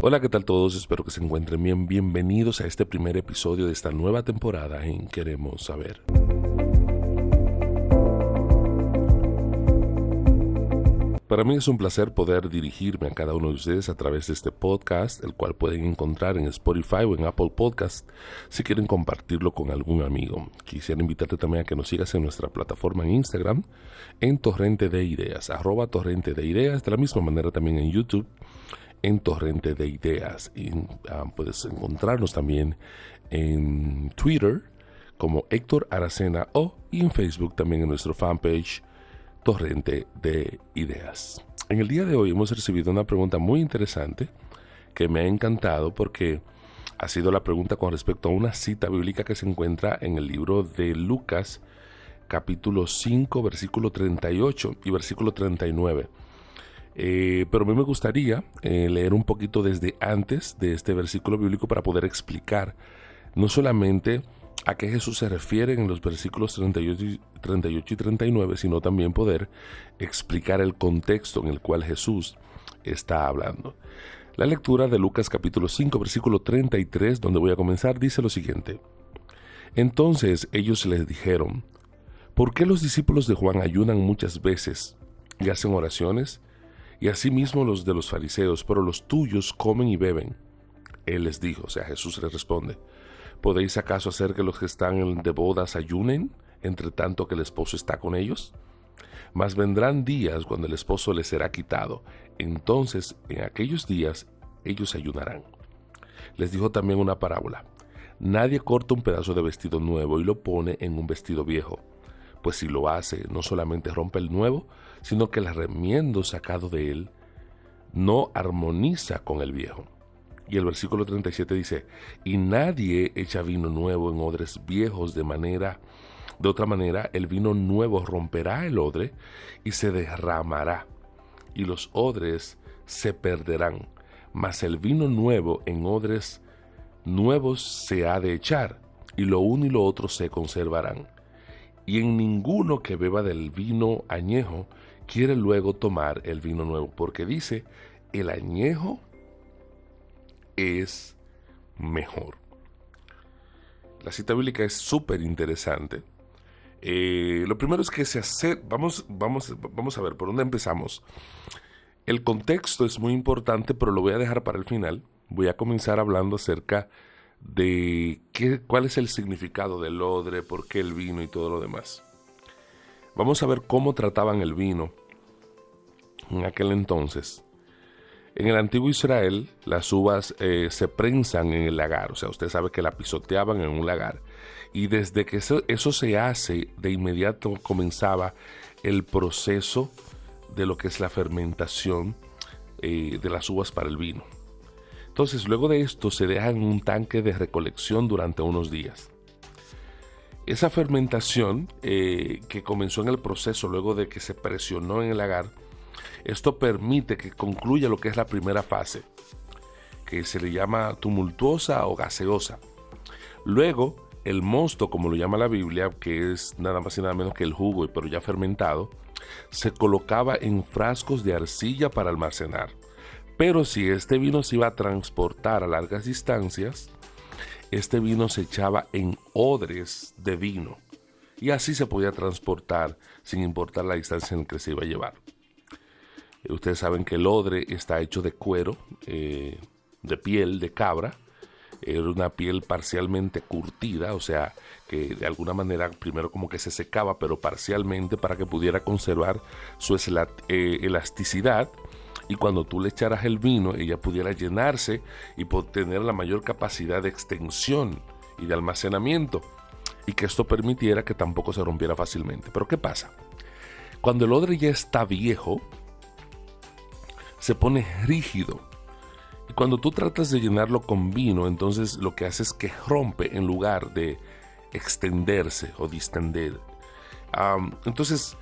Hola, ¿qué tal todos? Espero que se encuentren bien. Bienvenidos a este primer episodio de esta nueva temporada en Queremos Saber. Para mí es un placer poder dirigirme a cada uno de ustedes a través de este podcast, el cual pueden encontrar en Spotify o en Apple Podcast si quieren compartirlo con algún amigo. Quisiera invitarte también a que nos sigas en nuestra plataforma en Instagram, en Torrente de Ideas, arroba Torrente de Ideas, de la misma manera también en YouTube, en Torrente de Ideas. Y ah, puedes encontrarnos también en Twitter como Héctor Aracena o en Facebook también en nuestro fanpage torrente de ideas. En el día de hoy hemos recibido una pregunta muy interesante que me ha encantado porque ha sido la pregunta con respecto a una cita bíblica que se encuentra en el libro de Lucas capítulo 5 versículo 38 y versículo 39. Eh, pero a mí me gustaría eh, leer un poquito desde antes de este versículo bíblico para poder explicar no solamente a qué Jesús se refiere en los versículos 38 y, 38 y 39, sino también poder explicar el contexto en el cual Jesús está hablando. La lectura de Lucas capítulo 5, versículo 33, donde voy a comenzar, dice lo siguiente. Entonces ellos les dijeron, ¿por qué los discípulos de Juan ayunan muchas veces y hacen oraciones? Y asimismo los de los fariseos, pero los tuyos comen y beben. Él les dijo, o sea, Jesús les responde, ¿Podéis acaso hacer que los que están de bodas ayunen, entre tanto que el esposo está con ellos? Mas vendrán días cuando el esposo les será quitado. Entonces, en aquellos días, ellos ayunarán. Les dijo también una parábola. Nadie corta un pedazo de vestido nuevo y lo pone en un vestido viejo, pues si lo hace, no solamente rompe el nuevo, sino que el remiendo sacado de él no armoniza con el viejo y el versículo 37 dice, y nadie echa vino nuevo en odres viejos de manera, de otra manera, el vino nuevo romperá el odre y se derramará, y los odres se perderán, mas el vino nuevo en odres nuevos se ha de echar, y lo uno y lo otro se conservarán. Y en ninguno que beba del vino añejo quiere luego tomar el vino nuevo, porque dice, el añejo es mejor. La cita bíblica es súper interesante. Eh, lo primero es que se hace, vamos, vamos, vamos a ver por dónde empezamos. El contexto es muy importante, pero lo voy a dejar para el final. Voy a comenzar hablando acerca de qué, cuál es el significado del odre, por qué el vino y todo lo demás. Vamos a ver cómo trataban el vino en aquel entonces. En el antiguo Israel, las uvas eh, se prensan en el lagar, o sea, usted sabe que la pisoteaban en un lagar. Y desde que eso, se hace, de inmediato comenzaba el proceso de lo que es la fermentación eh, de las uvas para el vino. Entonces, luego de esto se deja en un tanque de recolección durante unos días. Esa fermentación eh, que comenzó en el proceso luego de que se presionó en el lagar, esto permite que concluya lo que es la primera fase, que se le llama tumultuosa o gaseosa. Luego, el mosto, como lo llama la Biblia, que es nada más y nada menos que el jugo, pero ya fermentado, se colocaba en frascos de arcilla para almacenar. Pero si este vino se iba a transportar a largas distancias, este vino se echaba en odres de vino y así se podía transportar sin importar la distancia en que se iba a llevar. Ustedes saben que el odre está hecho de cuero, eh, de piel de cabra. Era una piel parcialmente curtida, o sea, que de alguna manera primero como que se secaba, pero parcialmente para que pudiera conservar su eh, elasticidad. Y cuando tú le echaras el vino, ella pudiera llenarse y tener la mayor capacidad de extensión y de almacenamiento. Y que esto permitiera que tampoco se rompiera fácilmente. Pero ¿qué pasa? Cuando el odre ya está viejo, se pone rígido. Y cuando tú tratas de llenarlo con vino, entonces lo que hace es que rompe en lugar de extenderse o distender. entonces,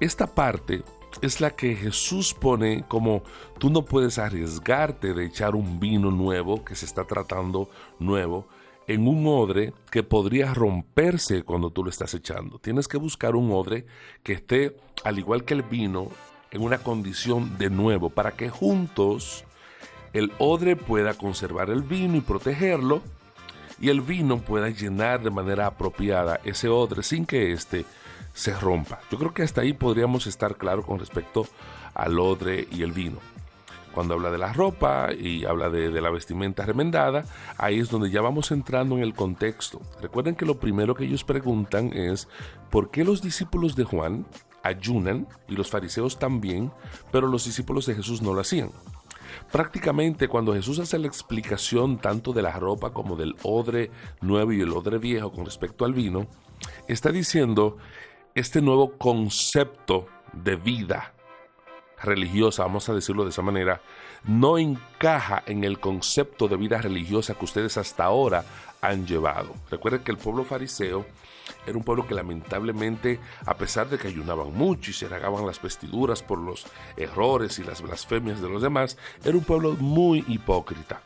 esta parte es la que Jesús pone como tú no puedes arriesgarte de echar un vino nuevo que se está tratando nuevo en un odre que podría romperse cuando tú lo estás echando. Tienes que buscar un odre que esté, al igual que el vino, en una condición de nuevo, para que juntos el odre pueda conservar el vino y protegerlo, y el vino pueda llenar de manera apropiada ese odre sin que éste se rompa. Yo creo que hasta ahí podríamos estar claros con respecto al odre y el vino. Cuando habla de la ropa y habla de, de, la vestimenta remendada, ahí es donde ya vamos entrando en el contexto. Recuerden que lo primero que ellos preguntan es, ¿por qué los discípulos de Juan ayunan y los fariseos también, pero los discípulos de Jesús no lo hacían? Prácticamente cuando Jesús hace la explicación tanto de la ropa como del odre nuevo y el odre viejo con respecto al vino, está diciendo este nuevo concepto de vida religiosa, vamos a decirlo de esa manera, no encaja en el concepto de vida religiosa que ustedes hasta ahora han llevado. Recuerden que el pueblo fariseo era un pueblo que lamentablemente, a pesar de que ayunaban mucho y se ragaban las vestiduras por los errores y las blasfemias de los demás, era un pueblo muy hipócrita.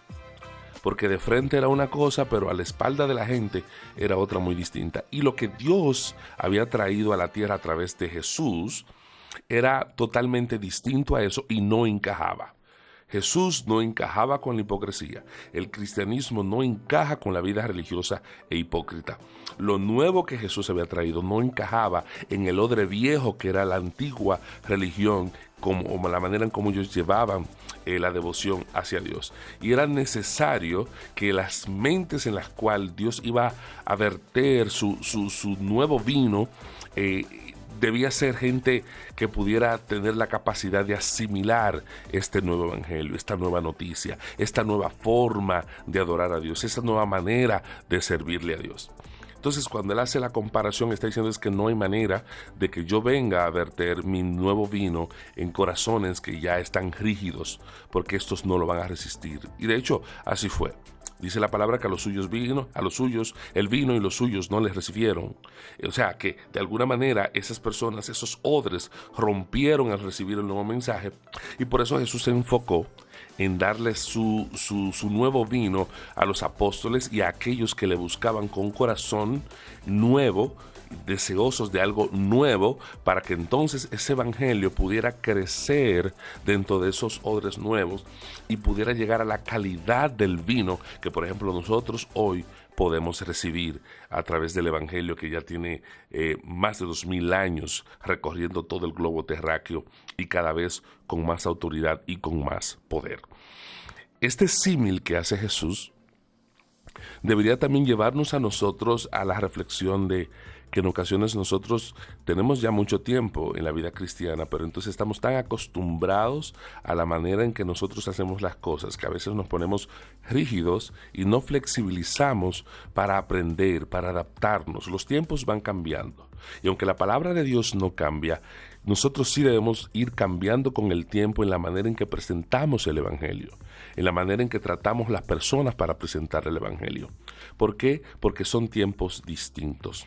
Porque de frente era una cosa, pero a la espalda de la gente era otra muy distinta. Y lo que Dios había traído a la tierra a través de Jesús, era totalmente distinto a eso y no encajaba. Jesús no encajaba con la hipocresía. El cristianismo no encaja con la vida religiosa e hipócrita. Lo nuevo que Jesús había traído no encajaba en el odre viejo que era la antigua religión, como, la manera en cómo ellos llevaban eh, la devoción hacia Dios. Y era necesario que las mentes en las cuales Dios iba a verter su, su, nuevo vino, eh, debía ser gente que pudiera tener la capacidad de asimilar este nuevo evangelio, esta nueva noticia, esta nueva forma de adorar a Dios, esta nueva manera de servirle a Dios. Entonces, cuando él hace la comparación, está diciendo es que no hay manera de que yo venga a verter mi nuevo vino en corazones que ya están rígidos, porque estos no lo van a resistir. Y de hecho, así fue. Dice la palabra que a los suyos vino, a los suyos el vino y los suyos no les recibieron. O sea que de alguna manera esas personas, esos odres, rompieron al recibir el nuevo mensaje y por eso Jesús se enfocó en darles su, su, su, nuevo vino a los apóstoles y a aquellos que le buscaban con corazón nuevo deseosos de algo nuevo para que entonces ese evangelio pudiera crecer dentro de esos odres nuevos y pudiera llegar a la calidad del vino que por ejemplo nosotros hoy podemos recibir a través del Evangelio que ya tiene eh, más de dos mil años recorriendo todo el globo terráqueo y cada vez con más autoridad y con más poder. Este símil que hace Jesús debería también llevarnos a nosotros a la reflexión de que en ocasiones nosotros tenemos ya mucho tiempo en la vida cristiana, pero entonces estamos tan acostumbrados a la manera en que nosotros hacemos las cosas, que a veces nos ponemos rígidos y no flexibilizamos para aprender, para adaptarnos. Los tiempos van cambiando. Y aunque la palabra de Dios no cambia, nosotros sí debemos ir cambiando con el tiempo en la manera en que presentamos el Evangelio, en la manera en que tratamos las personas para presentar el Evangelio. ¿Por qué? Porque son tiempos distintos.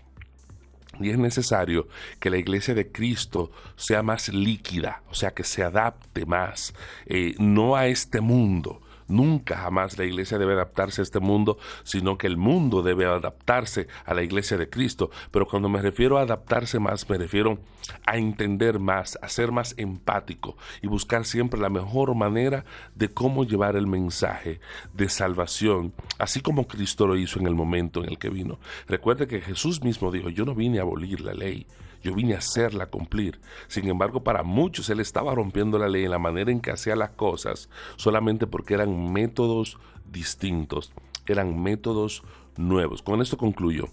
Y es necesario que la iglesia de Cristo sea más líquida, o sea, que se adapte más, eh, no a este mundo, Nunca jamás la iglesia debe adaptarse a este mundo, sino que el mundo debe adaptarse a la iglesia de Cristo. Pero cuando me refiero a adaptarse más, me refiero a entender más, a ser más empático y buscar siempre la mejor manera de cómo llevar el mensaje de salvación, así como Cristo lo hizo en el momento en el que vino. Recuerde que Jesús mismo dijo, yo no vine a abolir la ley, yo vine a hacerla cumplir. Sin embargo, para muchos él estaba rompiendo la ley en la manera en que hacía las cosas, solamente porque eran métodos distintos, eran métodos nuevos. Con esto concluyo.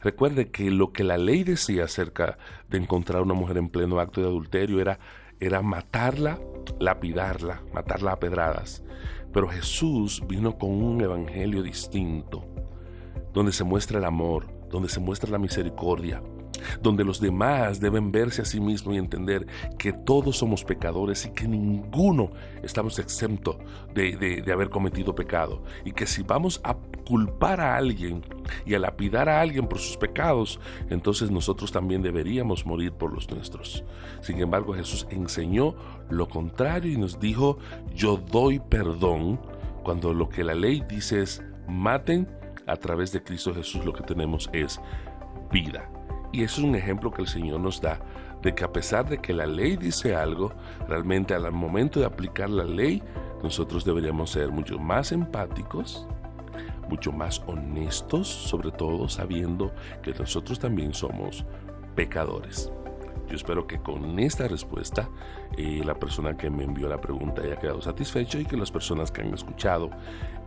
Recuerde que lo que la ley decía acerca de encontrar una mujer en pleno acto de adulterio era, era matarla, lapidarla, matarla a pedradas. Pero Jesús vino con un evangelio distinto, donde se muestra el amor, donde se muestra la misericordia, donde los demás deben verse a sí mismos y entender que todos somos pecadores y que ninguno estamos exento de, haber cometido pecado. Y que si vamos a culpar a alguien y a lapidar a alguien por sus pecados, entonces nosotros también deberíamos morir por los nuestros. Sin embargo, Jesús enseñó lo contrario y nos dijo, yo doy perdón, cuando lo que la ley dice es, maten, a través de Cristo Jesús lo que tenemos es vida. Y eso es un ejemplo que el Señor nos da de que a pesar de que la ley dice algo, realmente al momento de aplicar la ley nosotros deberíamos ser mucho más empáticos, mucho más honestos, sobre todo sabiendo que nosotros también somos pecadores. Yo espero que con esta respuesta eh, la persona que me envió la pregunta haya quedado satisfecho y que las personas que han escuchado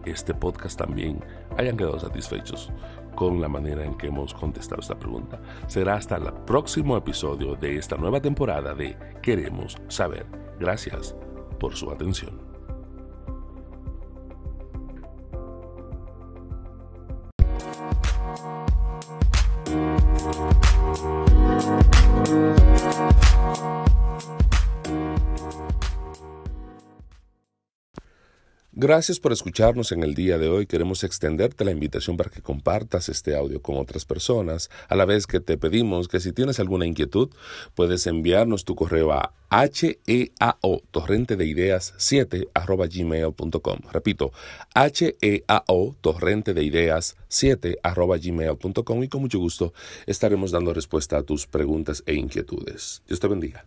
este podcast también hayan quedado satisfechos con la manera en que hemos contestado esta pregunta. Será hasta el próximo episodio de esta nueva temporada de Queremos Saber. Gracias por su atención. Gracias por escucharnos en el día de hoy. Queremos extenderte la invitación para que compartas este audio con otras personas, a la vez que te pedimos que si tienes alguna inquietud, puedes enviarnos tu correo a heao, torrente de ideas 7 arroba gmail.com. Repito, heao, torrente de ideas 7 arroba gmail.com y con mucho gusto estaremos dando respuesta a tus preguntas e inquietudes. Dios te bendiga.